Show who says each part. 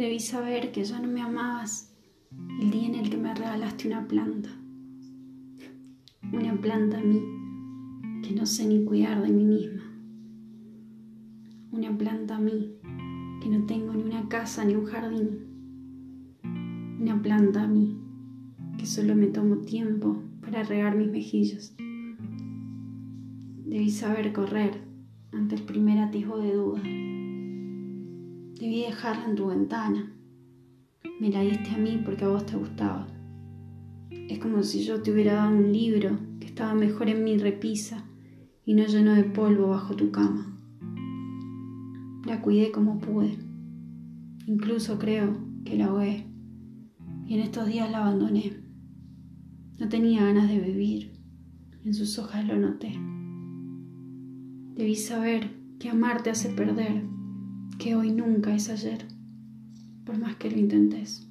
Speaker 1: Debí saber que ya no me amabas el día en el que me regalaste una planta. Una planta a mí que no sé ni cuidar de mí misma. Una planta a mí que no tengo ni una casa ni un jardín. Una planta a mí que solo me tomo tiempo para regar mis mejillas. Debí saber correr ante el primer atisbo de duda. Debí dejarla en tu ventana. Me la diste a mí porque a vos te gustaba. Es como si yo te hubiera dado un libro que estaba mejor en mi repisa y no lleno de polvo bajo tu cama. La cuidé como pude. Incluso creo que la ahogué. Y en estos días la abandoné. No tenía ganas de vivir. En sus hojas lo noté. Debí saber que amar te hace perder, que hoy nunca es ayer, por más que lo intentes.